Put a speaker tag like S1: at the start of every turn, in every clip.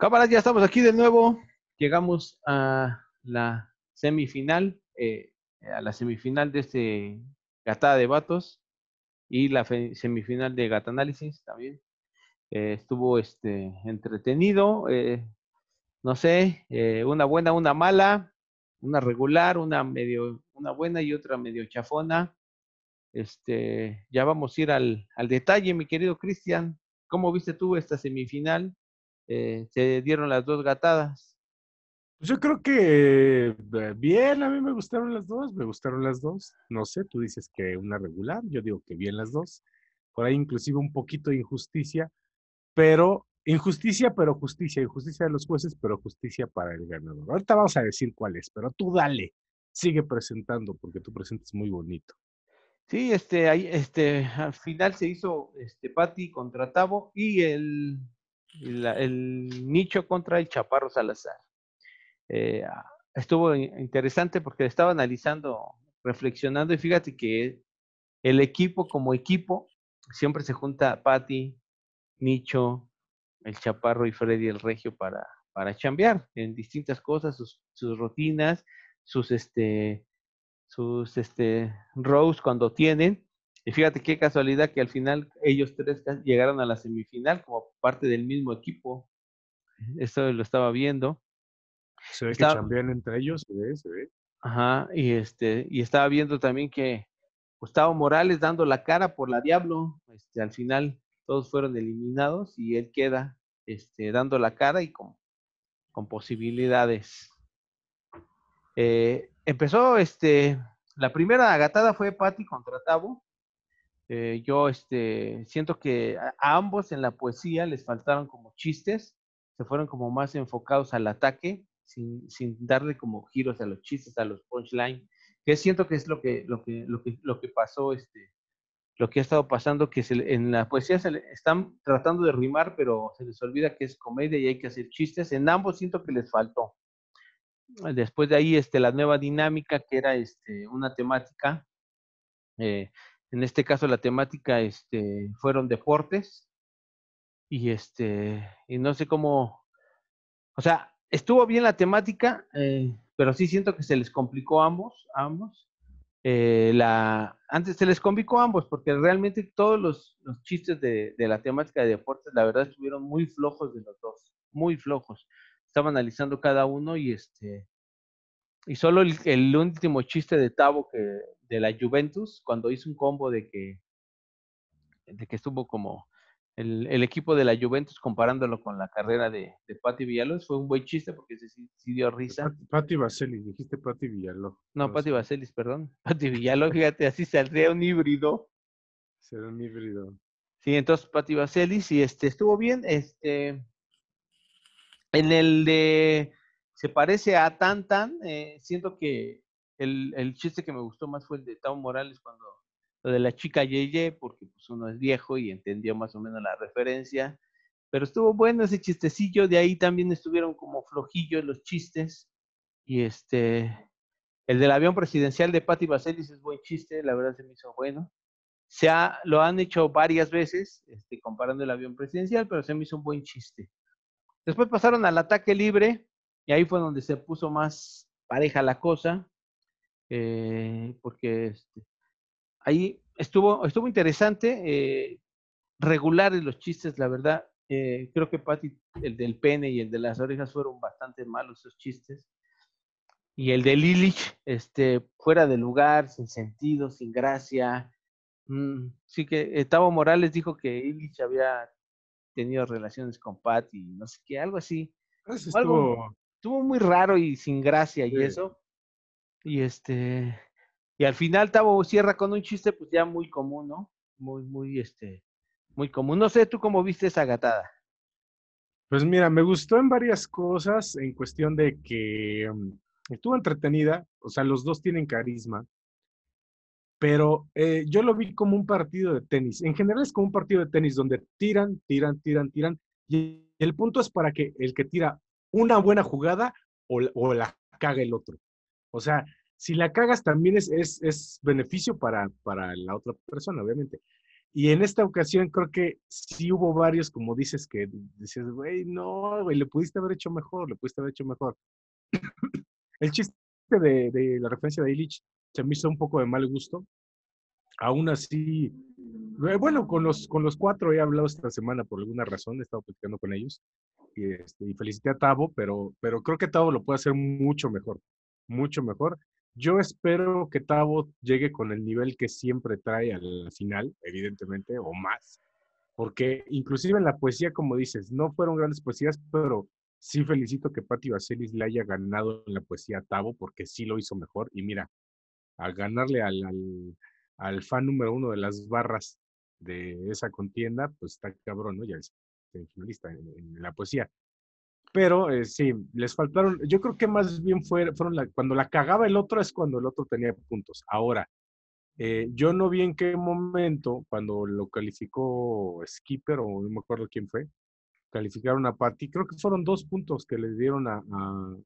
S1: Cámaras, ya estamos aquí de nuevo. Llegamos a la semifinal, eh, a la semifinal de este Gatada de Vatos y la semifinal de Gata Análisis también. Eh, estuvo este, entretenido, eh, no sé, una buena, una mala, una regular, una medio, una buena y otra medio chafona. Este, ya vamos a ir al, al detalle, mi querido Cristian. ¿Cómo viste tú esta semifinal? Eh, se dieron las dos gatadas.
S2: Pues yo creo que eh, bien, a mí me gustaron las dos, me gustaron las dos. No sé, tú dices que una regular, yo digo que bien las dos. Por ahí inclusive un poquito de injusticia, pero injusticia, pero justicia, injusticia de los jueces, pero justicia para el ganador. Ahorita vamos a decir cuál es, pero tú dale, sigue presentando porque tú presentas muy bonito.
S1: Sí, este, ahí, este, al final se hizo este Patti contra Tavo y el el nicho contra el Chaparro Salazar. Eh, estuvo interesante porque estaba analizando, reflexionando y fíjate que el equipo como equipo siempre se junta Patti, Nicho, el Chaparro y Freddy el Regio para, para chambear en distintas cosas, sus, sus rutinas, sus este sus este rows cuando tienen y fíjate qué casualidad que al final ellos tres llegaron a la semifinal como parte del mismo equipo. Eso lo estaba viendo.
S2: Se ve que cambian entre ellos, se ve, se ve.
S1: Ajá, y este, y estaba viendo también que Gustavo Morales dando la cara por la Diablo, este, al final todos fueron eliminados y él queda este, dando la cara y con, con posibilidades. Eh, empezó este, la primera agatada fue Patti contra Tavo, eh, yo este, siento que a, ambos en la poesía les faltaron como chistes, se fueron como más enfocados al ataque, sin, sin darle como giros a los chistes, a los punchlines, que siento que es lo que, lo que, lo que, lo que pasó, este, lo que ha estado pasando, que en la poesía se están tratando de rimar, pero se les olvida que es comedia y hay que hacer chistes. En ambos siento que les faltó. Después de ahí, este, la nueva dinámica, que era este, una temática, eh, en este caso la temática este, fueron deportes. Y este, y no sé cómo, o sea, estuvo bien la temática, eh, pero sí siento que se les complicó a ambos, ambos. Eh, la, antes se les complicó a ambos, porque realmente todos los, chistes de, la temática de deportes, la verdad, estuvieron muy flojos de los dos, muy flojos. Estaba analizando cada uno y este, y solo el, el último chiste de Tavo que de la Juventus cuando hizo un combo de que, de que estuvo como el, el, equipo de la Juventus comparándolo con la carrera de, de Patti Villalobos. Fue un buen chiste porque se sí, dio risa.
S2: Patti Vaselis, dijiste Patti Villalobos.
S1: No, Patti Vaselis, perdón. Patti Villalobos, fíjate, así saldría un híbrido.
S2: Será un híbrido.
S1: Sí, entonces Patti Vaselis y este estuvo bien. Este en el de se parece a Tan Tan, eh, siento que el, chiste que me gustó más fue el de Tao Morales cuando lo de la chica Yeye, porque pues uno es viejo y entendió más o menos la referencia. Pero estuvo bueno ese chistecillo, de ahí también estuvieron como flojillos los chistes. Y este, el del avión presidencial de Patti Vaselis es buen chiste, la verdad se me hizo bueno. Se ha, lo han hecho varias veces, este, comparando el avión presidencial, pero se me hizo un buen chiste. Después pasaron al ataque libre, y ahí fue donde se puso más pareja la cosa. Eh, porque este, ahí estuvo, estuvo interesante, eh, regular en los chistes, la verdad. Eh, creo que Patti, el del pene y el de las orejas fueron bastante malos esos chistes. Y el de Lilich, este, fuera de lugar, sin sentido, sin gracia. Mm, sí que Tavo Morales dijo que Lilich había tenido relaciones con Patti, no sé qué, algo así. Estuvo... estuvo muy raro y sin gracia y eso. Y este, y al final Tavo cierra con un chiste, pues ya muy común, ¿no? Muy, muy, este, muy común. No sé, ¿tú cómo viste esa gatada?
S2: Pues mira, me gustó en varias cosas, en cuestión de que mm, estuvo entretenida, o sea, los dos tienen carisma, pero eh, yo lo vi como un partido de tenis. En general es como un partido de tenis donde tiran, tiran, tiran, tiran, y el punto es para que el que tira una buena jugada o, o la caga el otro. O sea, si la cagas también es, es, beneficio para, para, la otra persona, obviamente. Y en esta ocasión creo que sí hubo varios, como dices, que decías, güey, no, güey, le pudiste haber hecho mejor, le pudiste haber hecho mejor. El chiste de, de la referencia de Illich se me hizo un poco de mal gusto. Aún así, bueno, con los, con los cuatro he hablado esta semana por alguna razón, he estado platicando con ellos y, este, y felicité a Tavo, pero, pero creo que Tavo lo puede hacer mucho mejor, mucho mejor. Yo espero que Tavo llegue con el nivel que siempre trae al final, evidentemente, o más, porque inclusive en la poesía, como dices, no fueron grandes poesías, pero sí felicito que Patti Vaselis le haya ganado en la poesía a Tavo, porque sí lo hizo mejor. Y mira, al ganarle al, al, fan número uno de las barras de esa contienda, pues está cabrón, ¿no? Ya es finalista en, la poesía. Pero eh, sí, les faltaron, yo creo que más bien fue, fueron la, cuando la cagaba el otro es cuando el otro tenía puntos. Ahora, eh, yo no vi en qué momento, cuando lo calificó Skipper o no me acuerdo quién fue, calificaron a Patti, creo que fueron dos puntos que le dieron a, a,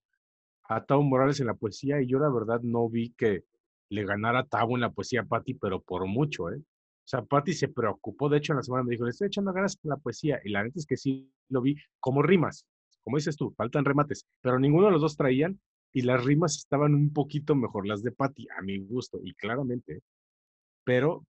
S2: a Tao Morales en la poesía y yo la verdad no vi que le ganara a Tao en la poesía a Patti, pero por mucho, ¿eh? O sea, Patti se preocupó, de hecho en la semana me dijo, le estoy echando ganas con la poesía y la neta es que sí lo vi como rimas, como dices tú, faltan remates, pero ninguno de los dos traían y las rimas estaban un poquito mejor, las de Patti, a mi gusto, y claramente, pero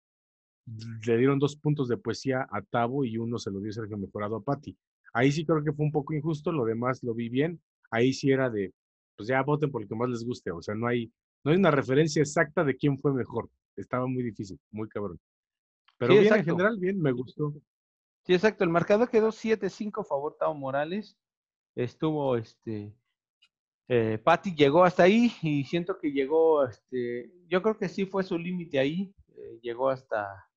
S2: le dieron dos puntos de poesía a Tavo y uno se lo dio Sergio Mejorado a Patti. Ahí sí creo que fue un poco injusto, lo demás lo vi bien, ahí sí era de, pues ya voten por lo que más les guste, o sea, no hay, no hay una referencia exacta de quién fue mejor, estaba muy difícil, muy cabrón. Pero bien, en general, bien, me gustó.
S1: Sí, exacto. El marcador quedó 7-5 favor Tao Morales. Estuvo, este, eh, Patti llegó hasta ahí y siento que llegó, este, yo creo que sí fue su límite ahí. Eh, llegó hasta,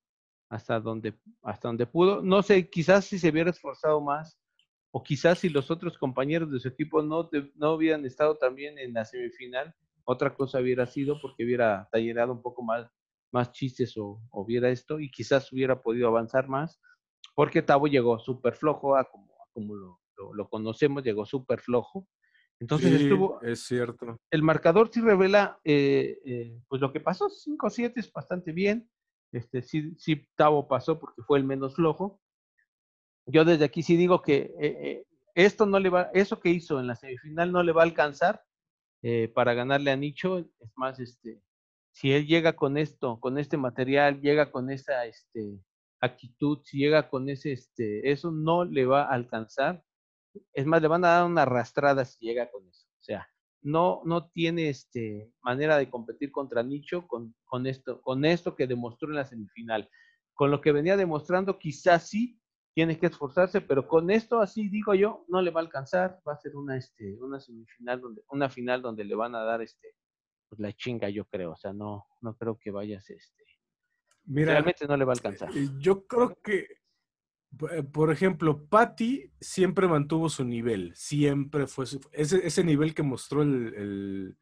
S1: hasta donde, hasta donde pudo. No sé, quizás si se hubiera esforzado más o quizás si los otros compañeros de su equipo no, no hubieran estado también en la semifinal, otra cosa hubiera sido porque hubiera tallerado un poco más más chistes o, viera esto y quizás hubiera podido avanzar más, porque Tavo llegó súper flojo a como, como lo, lo, conocemos, llegó súper flojo. Entonces estuvo...
S2: Es cierto.
S1: El marcador sí revela eh, eh, pues lo que pasó, 5-7 es bastante bien. Este, sí, sí, Tavo pasó porque fue el menos flojo. Yo desde aquí sí digo que eh, esto no le va, eso que hizo en la semifinal no le va a alcanzar para ganarle a Nicho. Es más, este, si él llega con esto, con este material, llega con esa este, actitud, si llega con ese, este, eso no le va a alcanzar. Es más, le van a dar una arrastrada si llega con eso. O sea, no, no tiene este, manera de competir contra Nicho con, con, esto, con esto que demostró en la semifinal. Con lo que venía demostrando, quizás sí tiene que esforzarse, pero con esto, así digo yo, no le va a alcanzar. Va a ser una, este, una semifinal donde, una final donde le van a dar este, pues la chinga, yo creo. O sea, no, no creo que vayas, este. realmente no le va a alcanzar.
S2: Eh, yo creo que, eh, por ejemplo, Patty siempre mantuvo su nivel, siempre fue ese, ese nivel que mostró el,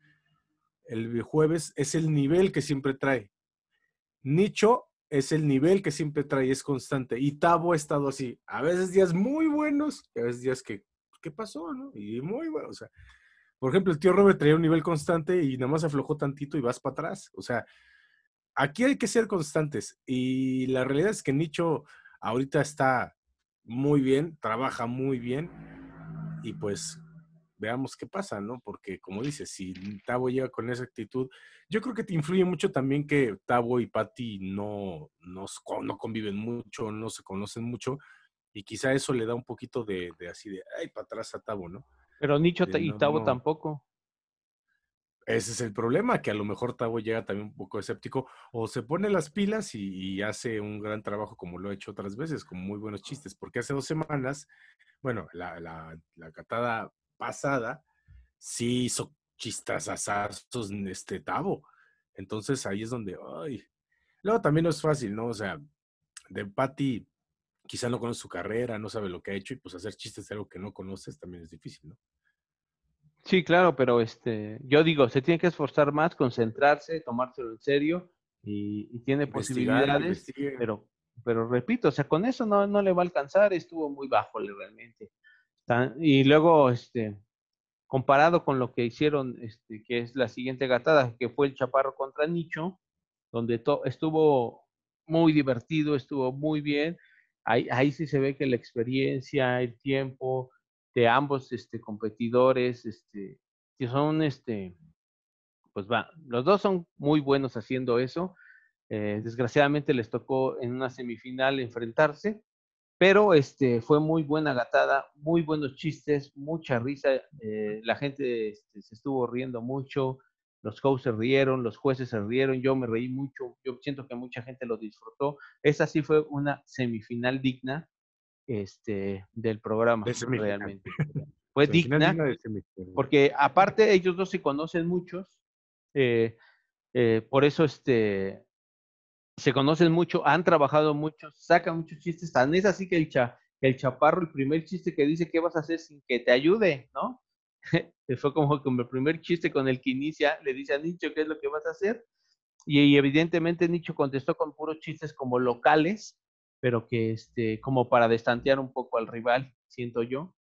S2: el, jueves, es el nivel que siempre trae. Nicho es el nivel que siempre trae, es constante. Y Tavo ha estado así, a veces días muy buenos, a veces días que, ¿qué pasó? No? Y muy bueno, o sea, por ejemplo, el tío Robert traía un nivel constante y nada más aflojó tantito y vas para atrás. O sea, aquí hay que ser constantes. Y la realidad es que Nicho ahorita está muy bien, trabaja muy bien. Y pues veamos qué pasa, ¿no? Porque como dices, si Tavo llega con esa actitud, yo creo que te influye mucho también que Tavo y Patty no, no, no conviven mucho, no se conocen mucho. Y quizá eso le da un poquito de, de así de, ay, para atrás a Tavo, ¿no?
S1: Pero Nicho y Tavo tampoco.
S2: Ese es el problema, que a lo mejor Tavo llega también un poco escéptico o se pone las pilas y, hace un gran trabajo como lo ha hecho otras veces, con muy buenos chistes, porque hace dos semanas, bueno, la, la, la catada pasada sí hizo chistazazazos este Tavo. Entonces ahí es donde, ay. Luego también no es fácil, ¿no? O sea, de Patty quizá no conoce su carrera, no sabe lo que ha hecho y pues hacer chistes de algo que no conoces también es difícil, ¿no?
S1: Sí, claro, pero este, yo digo, se tiene que esforzar más, concentrarse, tomárselo en serio y, tiene posibilidades, pero, pero repito, o sea, con eso no, no le va a alcanzar, estuvo muy bajo realmente. Y luego, este, comparado con lo que hicieron, este, que es la siguiente gatada, que fue el Chaparro contra Nicho, donde estuvo muy divertido, estuvo muy bien. Ahí, sí se ve que la experiencia, el tiempo de ambos este, competidores, este, que son, este, pues va, los dos son muy buenos haciendo eso. Eh, desgraciadamente les tocó en una semifinal enfrentarse, pero este, fue muy buena gatada, muy buenos chistes, mucha risa. eh, la gente este, se estuvo riendo mucho, los coaches se rieron, los jueces se rieron, yo me reí mucho, yo siento que mucha gente lo disfrutó. Esa sí fue una semifinal digna este, del programa,
S2: De
S1: realmente. Fue digna,
S2: digna de semifinal.
S1: porque aparte ellos dos se conocen muchos, eh, eh, por eso este, se conocen mucho, han trabajado mucho, sacan muchos chistes, tan es así que el, cha, el chaparro, el primer chiste que dice, ¿qué vas a hacer sin que te ayude? ¿No? Fue como, como el primer chiste con el que inicia, le dice a Nicho, ¿qué es lo que vas a hacer? Y, y evidentemente Nicho contestó con puros chistes como locales, pero que este, como para destantear un poco al rival, siento yo.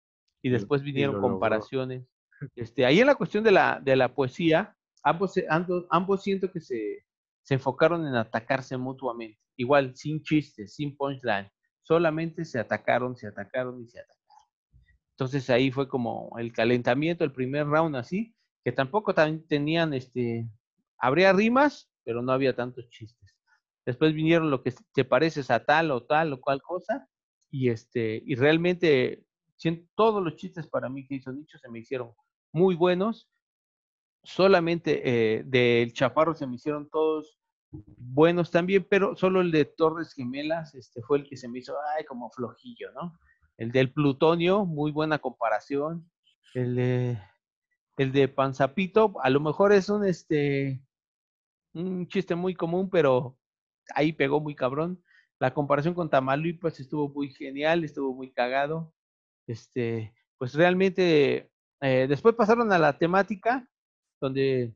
S1: Y después
S2: y
S1: vinieron
S2: lo
S1: comparaciones. Este, ahí en la cuestión de la, de la poesía, ambos, ambos, ambos siento que se, se enfocaron en atacarse mutuamente. Igual, sin chistes, sin punchline. Solamente se atacaron, se atacaron y se atacaron. Entonces ahí fue como el calentamiento, el primer round así, que tampoco tan- tenían, este, habría rimas, pero no había tantos chistes. Después vinieron lo que te pareces a tal o tal o cual cosa, y este, y realmente todos los chistes para mí que hizo Nicho se me hicieron muy buenos. Solamente eh, del Chaparro se me hicieron todos buenos también, pero solo el de Torres Gemelas este, fue el que se me hizo, ay, como flojillo, ¿no? El del Plutonio, muy buena comparación. El de, el de Panzapito, a lo mejor es un, este, un chiste muy común, pero ahí pegó muy cabrón. La comparación con Tamaulipas estuvo muy genial, estuvo muy cagado. Este, pues realmente, eh, después pasaron a la temática, donde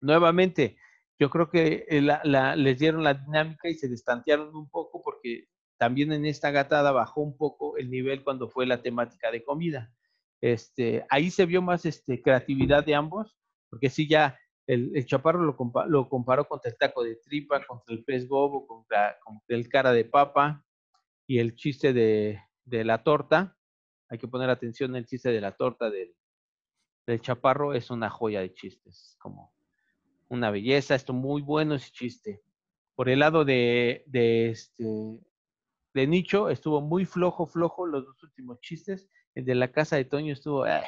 S1: nuevamente yo creo que eh, la, les dieron la dinámica y se destantearon un poco porque también en esta gatada bajó un poco el nivel cuando fue la temática de comida. Este, ahí se vio más este, creatividad de ambos, porque sí ya el, chaparro lo, lo, comparó contra el taco de tripa, contra el pez gobo, contra, el cara de papa y el chiste de, de, la torta. Hay que poner atención el chiste de la torta del, del chaparro, es una joya de chistes, como una belleza, esto muy bueno ese chiste. Por el lado de, de, este, de Nicho, estuvo muy flojo, flojo los dos últimos chistes. El de la casa de Toño estuvo, eh,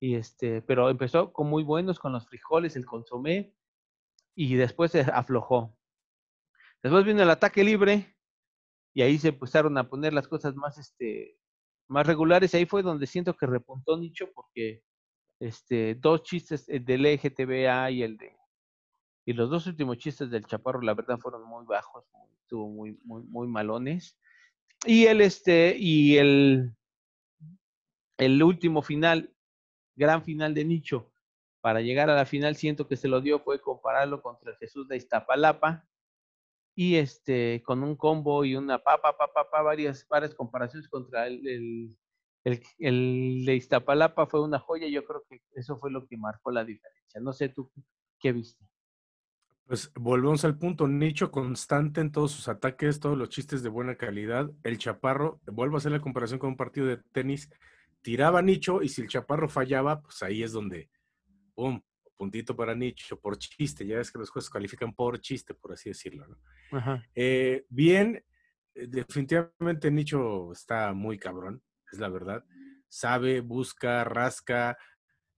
S1: y este, pero empezó con muy buenos, con los frijoles, el consomé, y después se aflojó. Después vino el ataque libre, y ahí se empezaron a poner las cosas más, este, más regulares. Ahí fue donde siento que repuntó Nicho, porque este, dos chistes, el del EGTBA y el de y los dos últimos chistes del Chaparro, la verdad, fueron muy bajos, muy, estuvo muy, muy, muy malones. Y el este, y el, el último final, gran final de Nicho, para llegar a la final, siento que se lo dio, fue compararlo contra el Jesús de Iztapalapa. Y este, con un combo y una papa, papa, papa, varias, varias comparaciones contra el, el, el, el de Iztapalapa fue una joya. Yo creo que eso fue lo que marcó la diferencia. No sé tú qué viste.
S2: Pues volvemos al punto, nicho constante en todos sus ataques, todos los chistes de buena calidad. El Chaparro, vuelvo a hacer la comparación con un partido de tenis, tiraba nicho y si el Chaparro fallaba, pues ahí es donde, ¡pum! Puntito para nicho, por chiste. Ya ves que los jueces califican por chiste, por así decirlo. ¿no?
S1: Ajá.
S2: Eh, bien, definitivamente nicho está muy cabrón, es la verdad. Sabe, busca, rasca.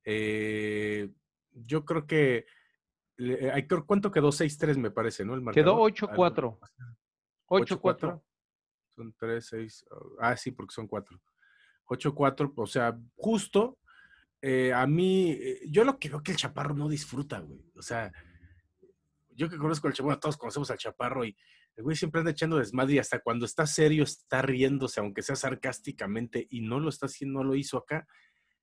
S2: Eh, yo creo que hay, ¿Cuánto quedó? 6-3 me parece, ¿no? El
S1: quedó 8-4. 8-4.
S2: Son 3, 6. Ah, sí, porque son 4. 8-4, o sea, justo. Eh, a mí, yo lo que veo que el chaparro no disfruta, güey. O sea, yo que conozco al chaparro, todos conocemos al chaparro y el güey siempre anda echando desmadre y hasta cuando está serio está riéndose, aunque sea sarcásticamente, y no lo está haciendo, no lo hizo acá.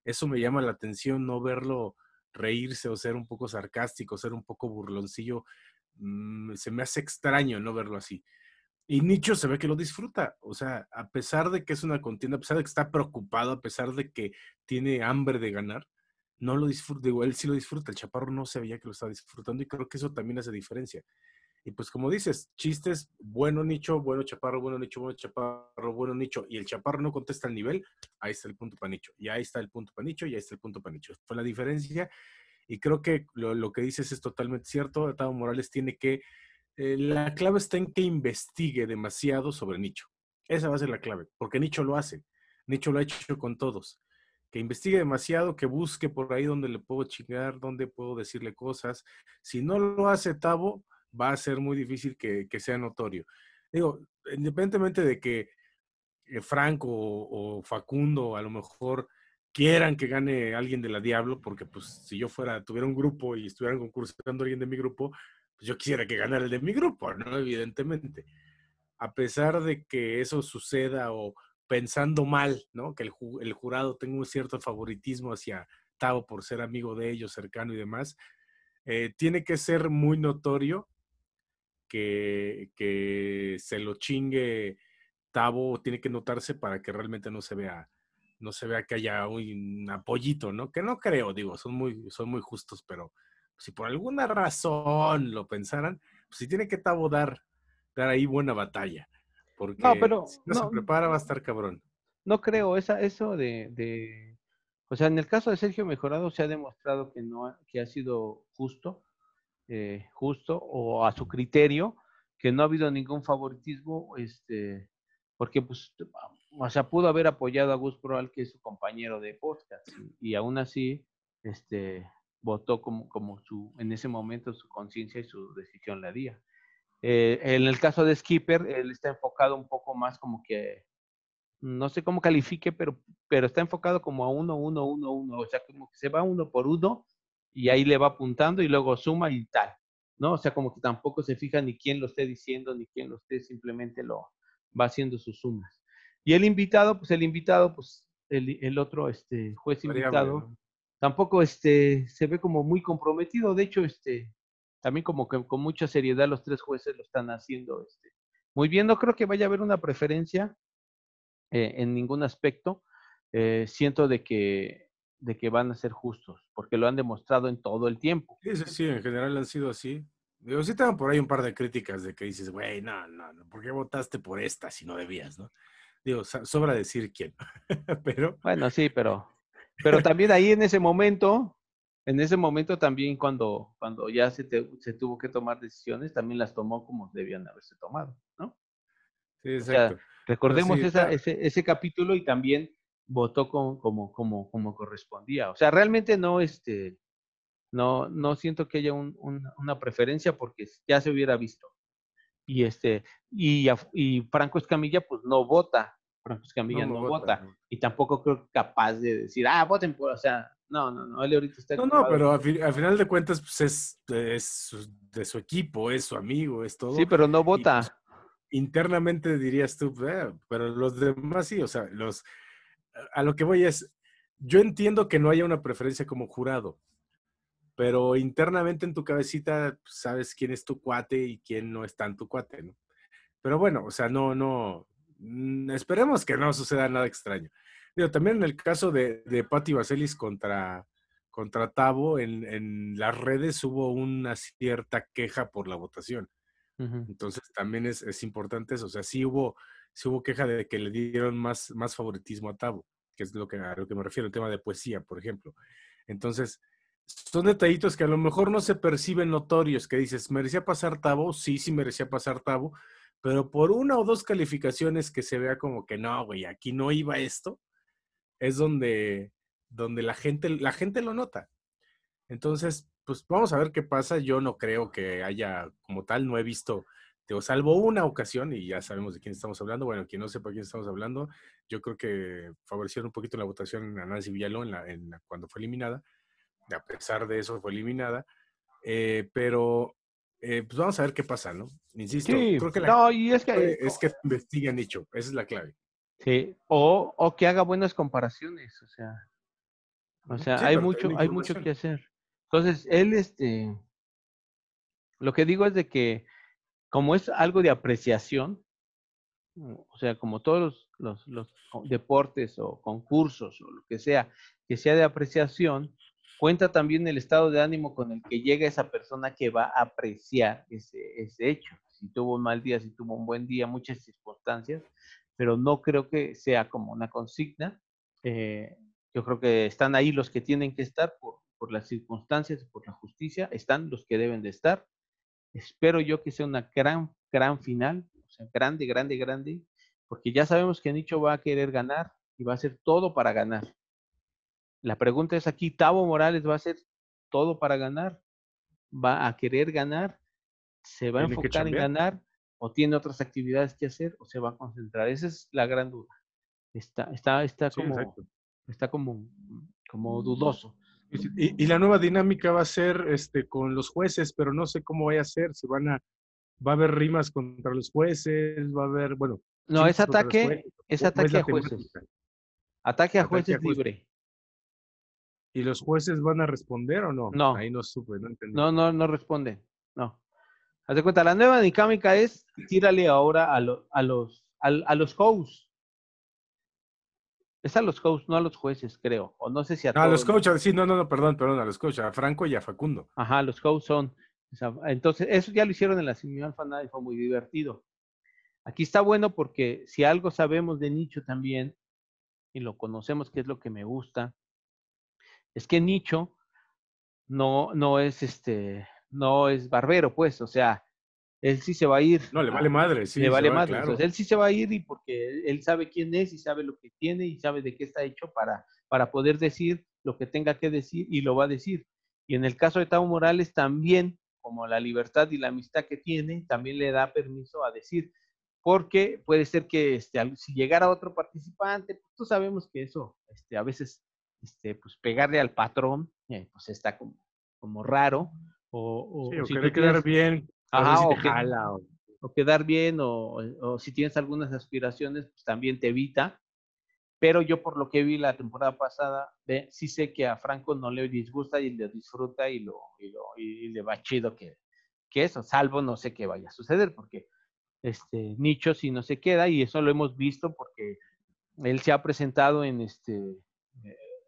S2: Eso me llama la atención, no verlo reírse o ser un poco sarcástico, ser un poco burloncillo, mmm, se me hace extraño no verlo así. Y Nicho se ve que lo disfruta, o sea, a pesar de que es una contienda, a pesar de que está preocupado, a pesar de que tiene hambre de ganar, no lo disfruta, digo, él sí lo disfruta, el chaparro no se veía que lo estaba disfrutando y creo que eso también hace diferencia. Y pues como dices, chistes, bueno nicho, bueno chaparro, bueno nicho, bueno chaparro, bueno nicho, y el chaparro no contesta el nivel, ahí está el punto para nicho, y ahí está el punto para nicho, y ahí está el punto para nicho. Fue la diferencia, y creo que lo, que dices es totalmente cierto. Tavo Morales tiene que, eh, la clave está en que investigue demasiado sobre nicho. Esa va a ser la clave, porque nicho lo hace, nicho lo ha hecho con todos que investigue demasiado, que busque por ahí donde le puedo chingar, donde puedo decirle cosas. Si no lo hace Tavo, va a ser muy difícil que, sea notorio. Digo, independientemente de que eh, Franco o, Facundo a lo mejor quieran que gane alguien de la Diablo, porque pues si yo fuera, tuviera un grupo y estuvieran concursando alguien de mi grupo, pues yo quisiera que ganara el de mi grupo, ¿no? Evidentemente. A pesar de que eso suceda o pensando mal, ¿no? Que el, jurado tenga un cierto favoritismo hacia Tavo por ser amigo de ellos, cercano y demás, eh, tiene que ser muy notorio que, se lo chingue Tavo tiene que notarse para que realmente no se vea, no se vea que haya un apoyito, ¿no? Que no creo, digo, son muy, son muy justos, pero si por alguna razón lo pensaran, pues si tiene que Tavo dar, dar ahí buena batalla. Porque no, pero, si no, se prepara va a estar cabrón.
S1: No creo, esa, eso de, de, o sea, en el caso de Sergio Mejorado se ha demostrado que no, que ha sido justo eh, justo o a su criterio, que no ha habido ningún favoritismo, este, porque pues, o sea, pudo haber apoyado a Gus Proal, que es su compañero de podcast, y, aún así, este, votó como, como su, en ese momento su conciencia y su decisión la haría. Eh, en el caso de Skipper, él está enfocado un poco más como que, no sé cómo califique, pero, pero está enfocado como a uno, uno, uno, uno, o sea, como que se va uno por uno y ahí le va apuntando y luego suma y tal, ¿no? O sea, como que tampoco se fija ni quién lo esté diciendo, ni quién lo esté, simplemente lo va haciendo sus sumas. Y el invitado, pues el invitado, pues el, el otro este, juez invitado, tampoco este, se ve como muy comprometido, de hecho, este, también como que con mucha seriedad los tres jueces lo están haciendo este, muy bien, no creo que vaya a haber una preferencia eh, en ningún aspecto. Eh, siento de que de que van a ser justos, porque lo han demostrado en todo el tiempo.
S2: Sí, sí, sí, en general han sido así. Digo, sí tengo por ahí un par de críticas de que dices, güey, no, no, no, ¿por qué votaste por esta si no debías, no? Digo, sobra decir quién, pero...
S1: Bueno, sí, pero, pero también ahí en ese momento, en ese momento también cuando, cuando ya se, se tuvo que tomar decisiones, también las tomó como debían haberse tomado, ¿no?
S2: Sí, exacto.
S1: recordemos esa, ese, ese capítulo y también votó como, como, como, como correspondía. O sea, realmente no, este, no, no siento que haya una preferencia porque ya se hubiera visto. Y este, y, y Franco Escamilla, pues no vota. Franco Escamilla no, vota. Y tampoco creo capaz de decir, ah, voten por, o sea, no, no, no, él ahorita está.
S2: No, no, pero al, final de cuentas, pues es, es, de su equipo, es su amigo, es todo.
S1: Sí, pero no vota.
S2: Pues, internamente dirías tú, eh, pero los demás sí, o sea, los, a lo que voy es, yo entiendo que no haya una preferencia como jurado, pero internamente en tu cabecita pues, sabes quién es tu cuate y quién no es tan tu cuate, ¿no? Pero bueno, o sea, no, no, mm, esperemos que no suceda nada extraño. Digo, también en el caso de, de Patti Vaselis contra, contra Tavo, en, las redes hubo una cierta queja por la votación. Entonces también es, es, importante eso. O sea, sí hubo, sí hubo queja de que le dieron más, más favoritismo a Tavo, que es lo que, a lo que me refiero, el tema de poesía, por ejemplo. Entonces, son detallitos que a lo mejor no se perciben notorios, que dices, ¿merecía pasar Tavo? Sí, sí merecía pasar Tavo, pero por una o dos calificaciones que se vea como que no, güey, aquí no iba esto, es donde, donde la, gente, la gente lo nota. Entonces, pues vamos a ver qué pasa. Yo no creo que haya como tal, no he visto Digo, salvo una ocasión, y ya sabemos de quién estamos hablando, bueno, quien no sepa de quién estamos hablando, yo creo que favorecieron un poquito la votación a Nancy Villalón en la, cuando fue eliminada. A pesar de eso, fue eliminada. Eh, pero eh, pues vamos a ver qué pasa, ¿no? Insisto, creo que
S1: no, y es que,
S2: es que investiguen dicho, esa es la clave.
S1: Sí, o, o que haga buenas comparaciones, o sea, o sea, hay mucho, hay mucho que hacer. Entonces, él, este, lo que digo es de que como es algo de apreciación, o sea, como todos los, deportes o concursos o lo que sea, que sea de apreciación, cuenta también el estado de ánimo con el que llega esa persona que va a apreciar ese, ese hecho. Si tuvo un mal día, si tuvo un buen día, muchas circunstancias, pero no creo que sea como una consigna. Eh, yo creo que están ahí los que tienen que estar por, por las circunstancias, por la justicia, están los que deben de estar. Espero yo que sea una gran, gran final, o sea, grande, grande, grande, porque ya sabemos que Nicho va a querer ganar y va a hacer todo para ganar. La pregunta es aquí, ¿Tavo Morales va a hacer todo para ganar? ¿Va a querer ganar? ¿Se va a enfocar en ganar? ¿O tiene otras actividades que hacer? ¿O se va a concentrar? Esa es la gran duda. Está, está, está como, está como, como dudoso.
S2: Y, y, la nueva dinámica va a ser este, con los jueces, pero no sé cómo vaya a ser. Se van a, va a haber rimas contra los jueces, va a haber, bueno.
S1: No, es ataque, es ataque a jueces. Ataque a jueces libre.
S2: ¿Y los jueces van a responder o no?
S1: No.
S2: Ahí no supe, no entendí.
S1: No, no, no responden. No. Haz de cuenta, la nueva dinámica es tírale ahora a, a los a, los hosts. Es a los hosts, no a los jueces, creo. O no sé si a
S2: A los coaches, sí, no, no, no, perdón, perdón, a los coaches, a Franco y a Facundo.
S1: Ajá, los hosts son. Entonces, eso ya lo hicieron en la semifinal final y fue muy divertido. Aquí está bueno porque si algo sabemos de nicho también, y lo conocemos, que es lo que me gusta, es que Nicho no, no es este, no es barbero, pues, o sea, él sí se va a ir.
S2: No, le vale madre, sí.
S1: Le vale madre. Entonces, él sí se va a ir y porque él, sabe quién es y sabe lo que tiene y sabe de qué está hecho para, para poder decir lo que tenga que decir y lo va a decir. Y en el caso de Tavo Morales también, como la libertad y la amistad que tiene, también le da permiso a decir, porque puede ser que este, si llegara otro participante, pues tú sabemos que eso este, a veces este, pues pegarle al patrón, eh, pues está como, como raro. O,
S2: o, si quedar bien,
S1: o, quedar bien, o, si tienes algunas aspiraciones, pues también te evita. Pero yo por lo que vi la temporada pasada, sí sé que a Franco no le disgusta y le disfruta y, lo, y, lo, y le va chido que, que eso, salvo no sé qué vaya a suceder, porque este Nicho si no se queda y eso lo hemos visto porque él se ha presentado en este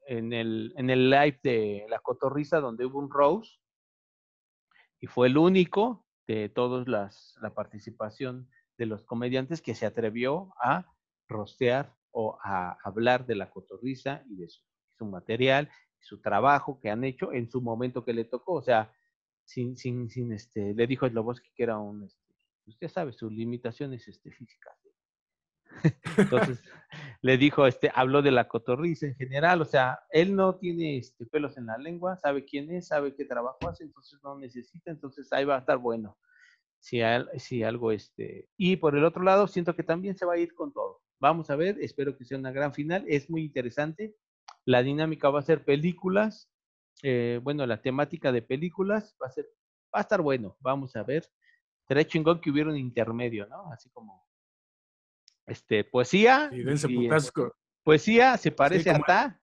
S1: en el, en el live de La Cotorriza donde hubo un Rose y fue el único de todos las, la participación de los comediantes que se atrevió a rostear o a hablar de La Cotorriza y de su, su material, su trabajo que han hecho en su momento que le tocó, o sea, sin, sin, sin este, le dijo Sloboski que era un, este, usted sabe, sus limitaciones este, físicas entonces le dijo, este, habló de la cotorriza en general, o sea, él no tiene este, pelos en la lengua, sabe quién es, sabe qué trabajo hace, entonces no necesita, entonces ahí va a estar bueno. Si, si algo, este, y por el otro lado, siento que también se va a ir con todo. Vamos a ver, espero que sea una gran final, es muy interesante. La dinámica va a ser películas, eh, bueno, la temática de películas va a ser, va a estar bueno, vamos a ver. Será chingón que hubiera un intermedio, ¿no? Así como este, poesía.
S2: Y dense putasco.
S1: Poesía se parece a ta.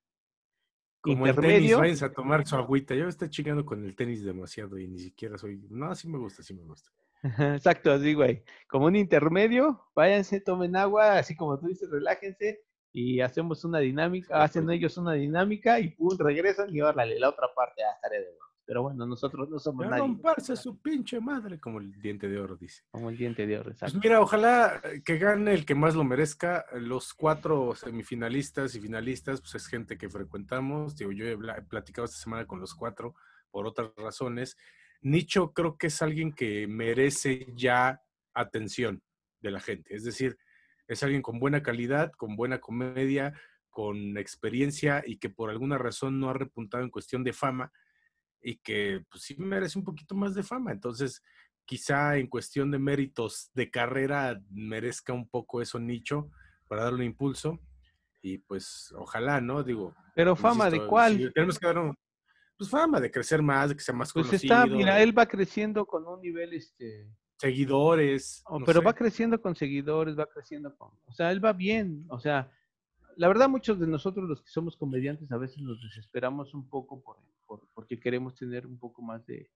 S2: Como intermedio. el tenis, a tomar su agüita. Yo estoy chingando con el tenis demasiado y ni siquiera soy. No, sí me gusta, sí me gusta.
S1: Exacto, así, güey. Como un intermedio, váyanse, tomen agua, así como tú dices, relájense y hacemos una dinámica, hacen ellos una dinámica y pum, regresan y órale, la otra parte, ah, estaré de nuevo. Pero bueno, nosotros no somos nadie.
S2: romperse su pinche madre, como el diente de oro dice.
S1: Como el diente de oro,
S2: pues exacto. Pues mira, ojalá que gane el que más lo merezca. Los cuatro semifinalistas y finalistas, pues es gente que frecuentamos. Digo, yo he platicado esta semana con los cuatro por otras razones. Nicho creo que es alguien que merece ya atención de la gente. Es decir, es alguien con buena calidad, con buena comedia, con experiencia y que por alguna razón no ha repuntado en cuestión de fama y que pues sí merece un poquito más de fama. Entonces, quizá en cuestión de méritos de carrera merezca un poco eso nicho para darle un impulso. Y pues ojalá, ¿no? Digo.
S1: Pero fama de cuál?
S2: tenemos que dar un, pues fama de crecer más, de que sea más pues
S1: está, mira, él va creciendo con un nivel, este...
S2: Seguidores.
S1: Oh, pero va creciendo con seguidores, va creciendo con... O sea, él va bien, o sea, la verdad muchos de nosotros los que somos comediantes a veces nos desesperamos un poco por, porque queremos tener un poco más de,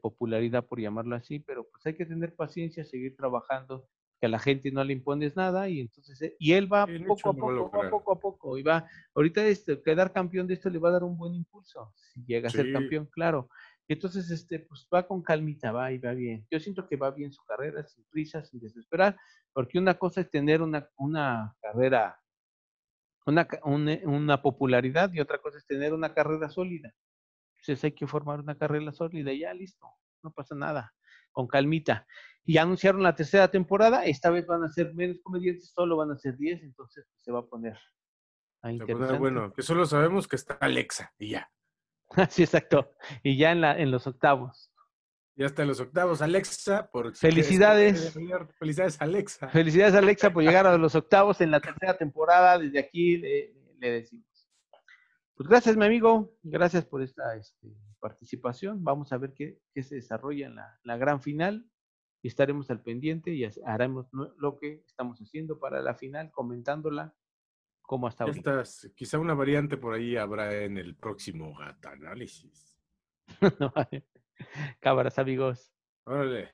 S1: popularidad, por llamarlo así, pero pues hay que tener paciencia, seguir trabajando que a la gente no le impones nada y entonces, eh, y él va poco a poco, va poco a poco, y va, ahorita este, quedar campeón de esto le va a dar un buen impulso, si llega a ser campeón, claro. Y entonces, este, pues va con calmita, va y va bien. Yo siento que va bien su carrera, sin prisa, sin desesperar, porque una cosa es tener una, una carrera, una, una popularidad y otra cosa es tener una carrera sólida. Entonces hay que formar una carrera sólida y ya listo, no pasa nada, con calmita. Y anunciaron la tercera temporada, esta vez van a ser menos comediantes, solo van a ser 10, entonces pues, se va a poner
S2: a interesante. Bueno, que solo sabemos que está Alexa y ya.
S1: sí, exacto. Y ya en, la, en los octavos.
S2: Ya está en los octavos, Alexa. Por
S1: Felicidades.
S2: Felicidades, Alexa.
S1: Felicidades, Alexa, por llegar a los octavos en la tercera temporada. Desde aquí le, decimos. Pues gracias, mi amigo. Gracias por esta este, participación. Vamos a ver qué, se desarrolla en la gran final y estaremos al pendiente y haremos lo que estamos haciendo para la final, comentándola como hasta ahora.
S2: Quizá una variante por ahí habrá en el próximo Gata Análisis.
S1: Cámaras, amigos.
S2: Órale.